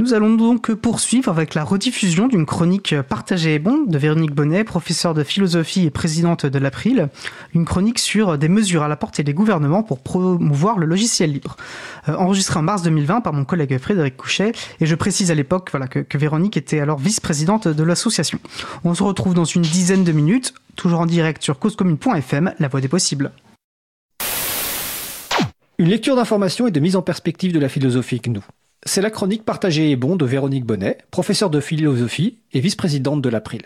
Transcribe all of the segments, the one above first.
Nous allons donc poursuivre avec la rediffusion d'une chronique partagée et bon de Véronique Bonnet, professeure de philosophie et présidente de l'April, une chronique sur des mesures à la portée des gouvernements pour promouvoir le logiciel libre. Euh, enregistrée en mars 2020 par mon collègue Frédéric Couchet, et je précise à l'époque que, que Véronique était alors vice-présidente de l'association. On se retrouve dans une dizaine de minutes, toujours en direct sur causecommune.fm, la voix des possibles. Une lecture d'information et de mise en perspective de la philosophie GNU. C'est la chronique Partagée et bon de Véronique Bonnet, professeure de philosophie et vice-présidente de l'April.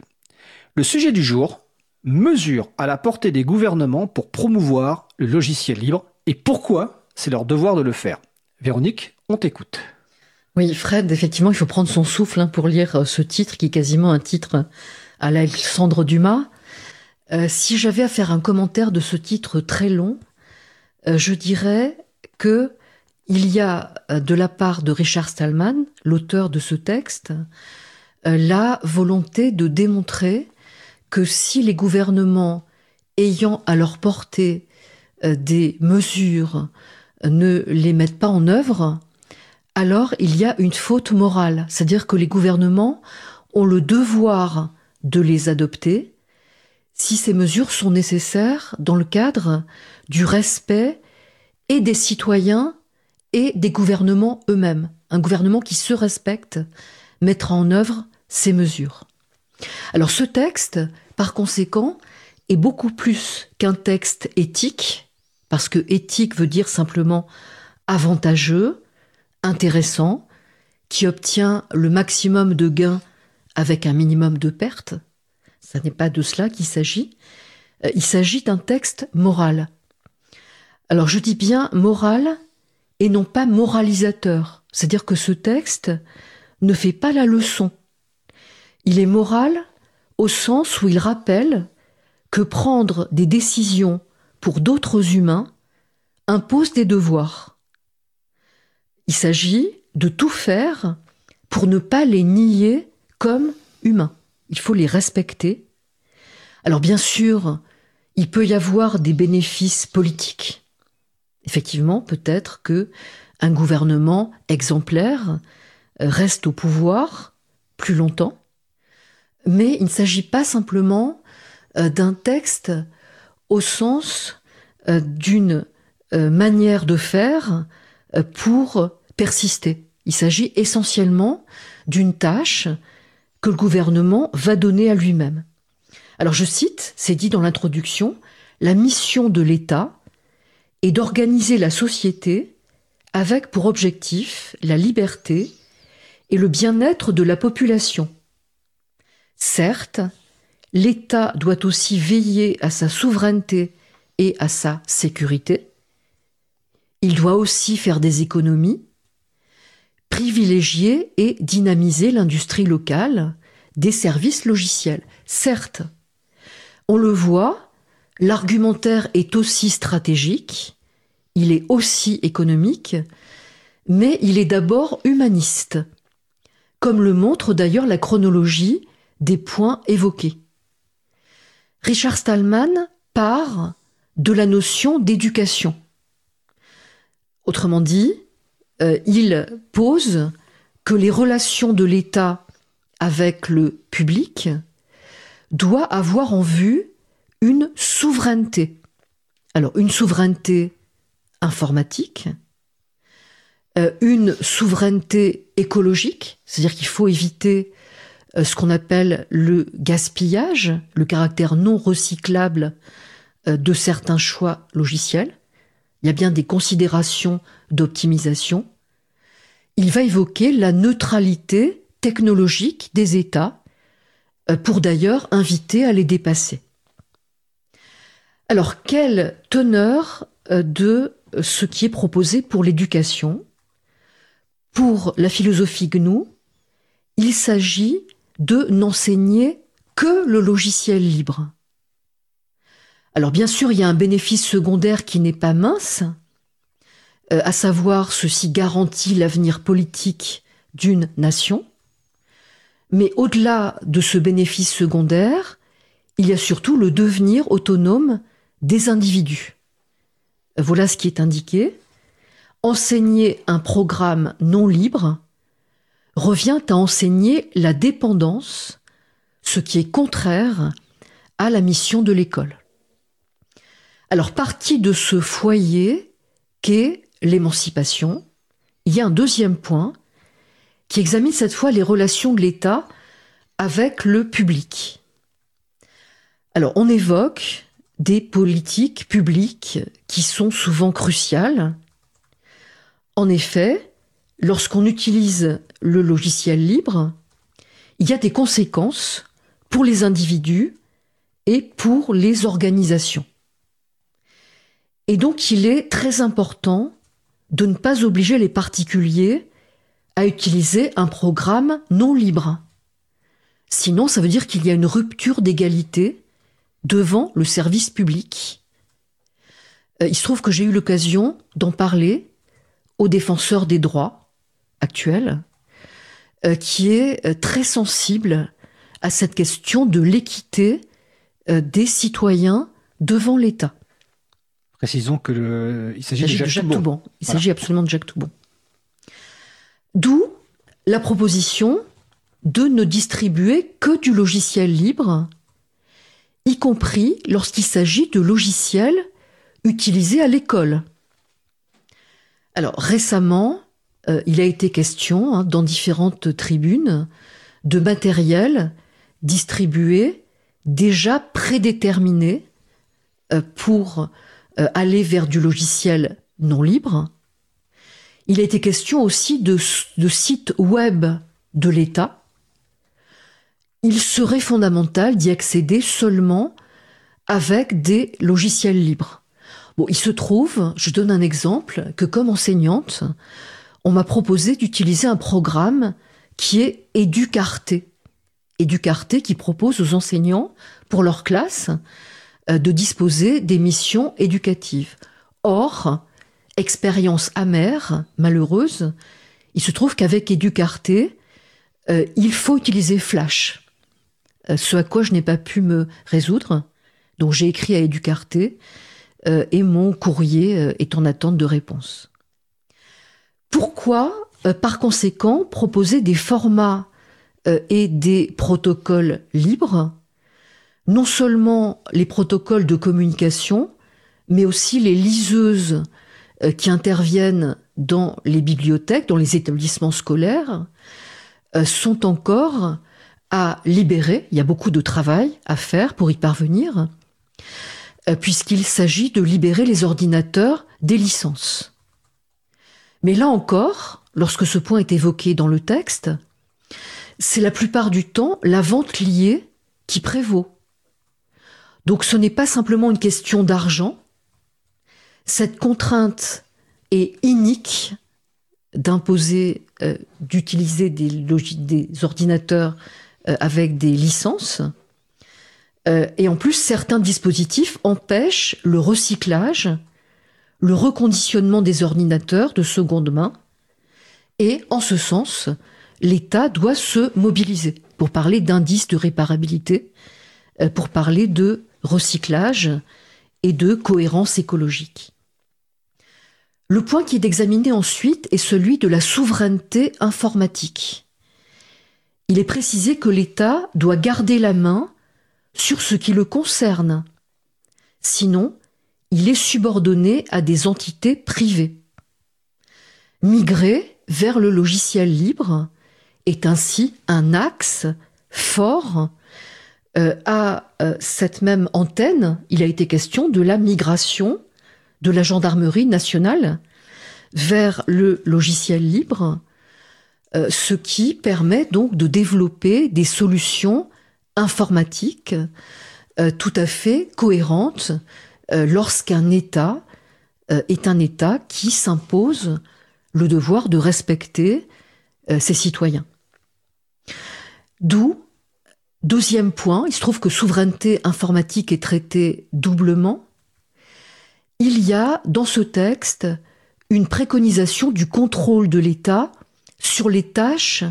Le sujet du jour, mesures à la portée des gouvernements pour promouvoir le logiciel libre et pourquoi c'est leur devoir de le faire. Véronique, on t'écoute. Oui, Fred, effectivement, il faut prendre son souffle hein, pour lire euh, ce titre qui est quasiment un titre à l'Alexandre Dumas. Euh, si j'avais à faire un commentaire de ce titre très long, euh, je dirais que il y a euh, de la part de Richard Stallman, l'auteur de ce texte, euh, la volonté de démontrer que si les gouvernements ayant à leur portée euh, des mesures ne les mettent pas en œuvre, alors il y a une faute morale, c'est-à-dire que les gouvernements ont le devoir de les adopter si ces mesures sont nécessaires dans le cadre du respect et des citoyens et des gouvernements eux-mêmes. Un gouvernement qui se respecte mettra en œuvre ces mesures. Alors ce texte, par conséquent, est beaucoup plus qu'un texte éthique, parce que éthique veut dire simplement avantageux, intéressant, qui obtient le maximum de gains avec un minimum de pertes. Ce n'est pas de cela qu'il s'agit. Euh, il s'agit d'un texte moral. Alors je dis bien moral et non pas moralisateur. C'est-à-dire que ce texte ne fait pas la leçon. Il est moral au sens où il rappelle que prendre des décisions pour d'autres humains impose des devoirs. Il s'agit de tout faire pour ne pas les nier comme humains. Il faut les respecter. Alors bien sûr, il peut y avoir des bénéfices politiques effectivement, peut-être que un gouvernement exemplaire euh, reste au pouvoir plus longtemps, mais il ne s'agit pas simplement euh, d'un texte au sens euh, d'une manière de faire pour persister. Il s'agit essentiellement d'une tâche que le gouvernement va donner à lui-même. Alors je cite, c'est dit dans l'introduction, la mission de l'État et d'organiser la société avec pour objectif la liberté et le bien-être de la population. Certes, l'État doit aussi veiller à sa souveraineté et à sa sécurité. Il doit aussi faire des économies, privilégier et dynamiser l'industrie locale des services logiciels. Certes, on le voit, L'argumentaire est aussi stratégique, il est aussi économique, mais il est d'abord humaniste, comme le montre d'ailleurs la chronologie des points évoqués. Richard Stallman part de la notion d'éducation. Autrement dit, euh, il pose que les relations de l'État avec le public doivent avoir en vue une souveraineté. Alors une souveraineté informatique, euh, une souveraineté écologique, c'est-à-dire qu'il faut éviter euh, ce qu'on appelle le gaspillage, le caractère non recyclable euh, de certains choix logiciels. Il y a bien des considérations d'optimisation. Il va évoquer la neutralité technologique des États pour d'ailleurs inviter à les dépasser. Alors, quelle teneur euh, de ce qui est proposé pour l'éducation? Pour la philosophie GNU, il s'agit de n'enseigner que le logiciel libre. Alors bien sûr, il y a un bénéfice secondaire qui n'est pas mince, euh, à savoir ceci garantit l'avenir politique d'une nation. Mais au-delà de ce bénéfice secondaire, il y a surtout le devenir autonome des individus. Voilà ce qui est indiqué. Enseigner un programme non libre revient à enseigner la dépendance, ce qui est contraire à la mission de l'école. Alors, partie de ce foyer qu'est l'émancipation, il y a un deuxième point qui examine cette fois les relations de l'État avec le public. Alors, on évoque des politiques publiques qui sont souvent cruciales. En effet, lorsqu'on utilise le logiciel libre, il y a des conséquences pour les individus et pour les organisations. Et donc il est très important de ne pas obliger les particuliers à utiliser un programme non libre. Sinon, ça veut dire qu'il y a une rupture d'égalité devant le service public. Euh, il se trouve que j'ai eu l'occasion d'en parler aux défenseurs des droits actuels, euh, qui est euh, très sensible à cette question de l'équité des citoyens devant l'État. Précisons que il s'agit de Jacques, Toubon. Il s'agit absolument de Jacques Toubon. D'où la proposition de ne distribuer que du logiciel libre y compris lorsqu'il s'agit de logiciels utilisés à l'école. Alors récemment, euh, il a été question hein, dans différentes tribunes de matériel distribué déjà prédéterminé euh, pour euh, aller vers du logiciel non libre. Il a été question aussi de sites web de l'État il serait fondamental d'y accéder seulement avec des logiciels libres. Bon, il se trouve, je donne un exemple, que comme enseignante, on m'a proposé d'utiliser un programme qui est Educarté. Educarté qui propose aux enseignants, pour leur classe, euh, de disposer des missions éducatives. Or, expérience amère, malheureuse, il se trouve qu'avec Educarté, euh, il faut utiliser Flash. Euh, ce à quoi je n'ai pas pu me résoudre. Donc j'ai écrit à Educarté euh, et mon courrier euh, est en attente de réponse. Pourquoi, par conséquent, proposer des formats et des protocoles libres? Non seulement les protocoles de communication, mais aussi les liseuses qui interviennent dans les bibliothèques, dans les établissements scolaires, sont encore à libérer. Il y a beaucoup de travail à faire pour y parvenir, euh, puisqu'il s'agit de libérer les ordinateurs des licences. Mais là encore, lorsque ce point est évoqué dans le texte, c'est la plupart du temps la vente liée qui prévaut. Donc ce n'est pas simplement une question d'argent. Cette contrainte est inique d'imposer, euh, d'utiliser des, des ordinateurs avec des licences. Euh, et en plus, certains dispositifs empêchent le recyclage, le reconditionnement des ordinateurs de seconde main. Et en ce sens, l'État doit se mobiliser pour parler d'indice de réparabilité, euh, pour parler de recyclage et de cohérence écologique. Le point qui est examiné ensuite est celui de la souveraineté informatique il est précisé que l'État doit garder la main sur ce qui le concerne. Sinon, il est subordonné à des entités privées. Migrer vers le logiciel libre est ainsi un axe fort euh, à euh, cette même antenne. Il a été question de la migration de la gendarmerie nationale vers le logiciel libre euh, ce qui permet donc de développer des solutions informatiques euh, tout à fait cohérentes euh, lorsqu'un État est un État qui s'impose le devoir de respecter ses citoyens. D'où, deuxième point, il se trouve que souveraineté informatique est traitée doublement. Il y a dans ce texte une préconisation du contrôle de l'État sur les tâches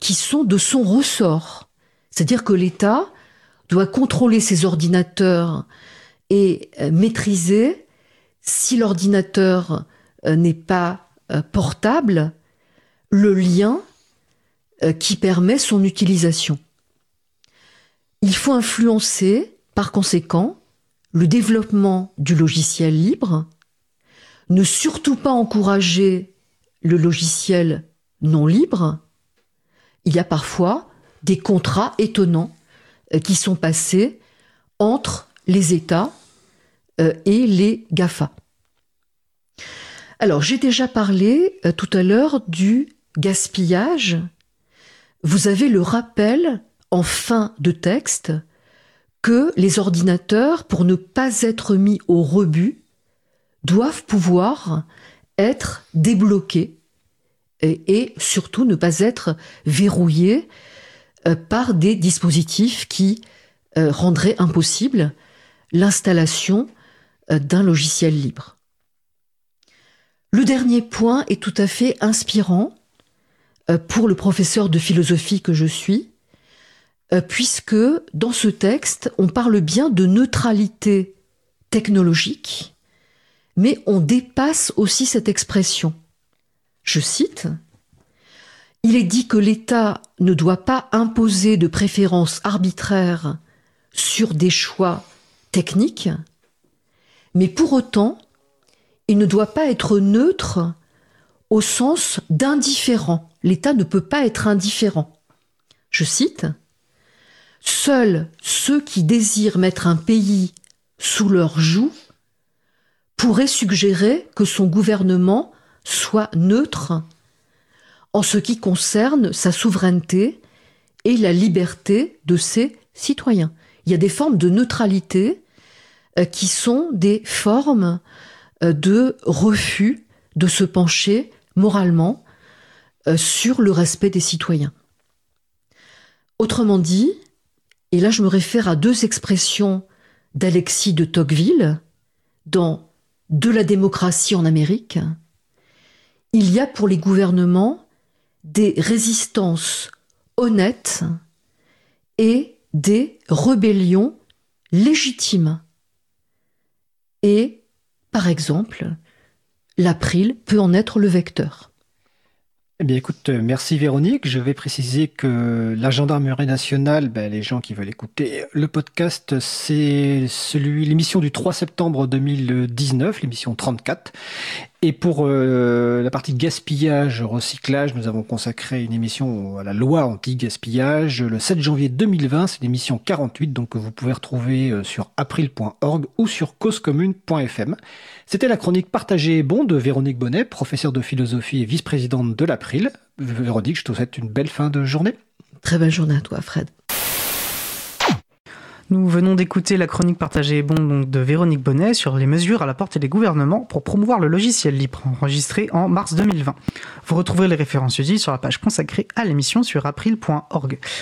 qui sont de son ressort. C'est-à-dire que l'État doit contrôler ses ordinateurs et euh, maîtriser si l'ordinateur euh, n'est pas euh, portable, le lien qui permet son utilisation. Il faut influencer, par conséquent, le développement du logiciel libre, ne surtout pas encourager le logiciel non libre. Il y a parfois des contrats étonnants euh, qui sont passés entre les États euh, et les GAFA. Alors, j'ai déjà parlé euh, tout à l'heure du gaspillage. Vous avez le rappel en fin de texte que les ordinateurs, pour ne pas être mis au rebut, doivent pouvoir être débloqués et, surtout ne pas être verrouillés euh, par des dispositifs qui euh, rendraient impossible l'installation d'un logiciel libre. Le dernier point est tout à fait inspirant euh, pour le professeur de philosophie que je suis, euh, puisque dans ce texte, on parle bien de neutralité technologique, mais on dépasse aussi cette expression. Je cite, Il est dit que l'État ne doit pas imposer de préférences arbitraires sur des choix techniques, mais pour autant, il ne doit pas être neutre au sens d'indifférent. L'État ne peut pas être indifférent. Je cite, Seuls ceux qui désirent mettre un pays sous leur joug pourraient suggérer que son gouvernement soit neutre en ce qui concerne sa souveraineté et la liberté de ses citoyens. Il y a des formes de neutralité euh, qui sont des formes euh, de refus de se pencher moralement euh, sur le respect des citoyens. Autrement dit, et là je me réfère à deux expressions d'Alexis de Tocqueville dans De la démocratie en Amérique, il y a pour les gouvernements des résistances honnêtes et des rébellions légitimes. Et par exemple, l'April peut en être le vecteur. Eh bien, écoute, euh, merci Véronique. Je vais préciser que la gendarmerie nationale, ben, les gens qui veulent écouter le podcast, c'est l'émission du 3 septembre 2019, l'émission 34. Et pour euh, la partie gaspillage, recyclage, nous avons consacré une émission à la loi anti-gaspillage le 7 janvier 2020. C'est l'émission 48, donc que vous pouvez retrouver euh, sur april.org ou sur causecommune.fm. C'était la chronique Partagée et bon de Véronique Bonnet, professeure de philosophie et vice-présidente de l'April. Véronique, je te souhaite une belle fin de journée. Très belle journée à toi, Fred. Nous venons d'écouter la chronique partagée bon de Véronique Bonnet sur les mesures à la portée des gouvernements pour promouvoir le logiciel libre, enregistré en mars 2020. Vous retrouverez les références utiles sur la page consacrée à l'émission sur april.org.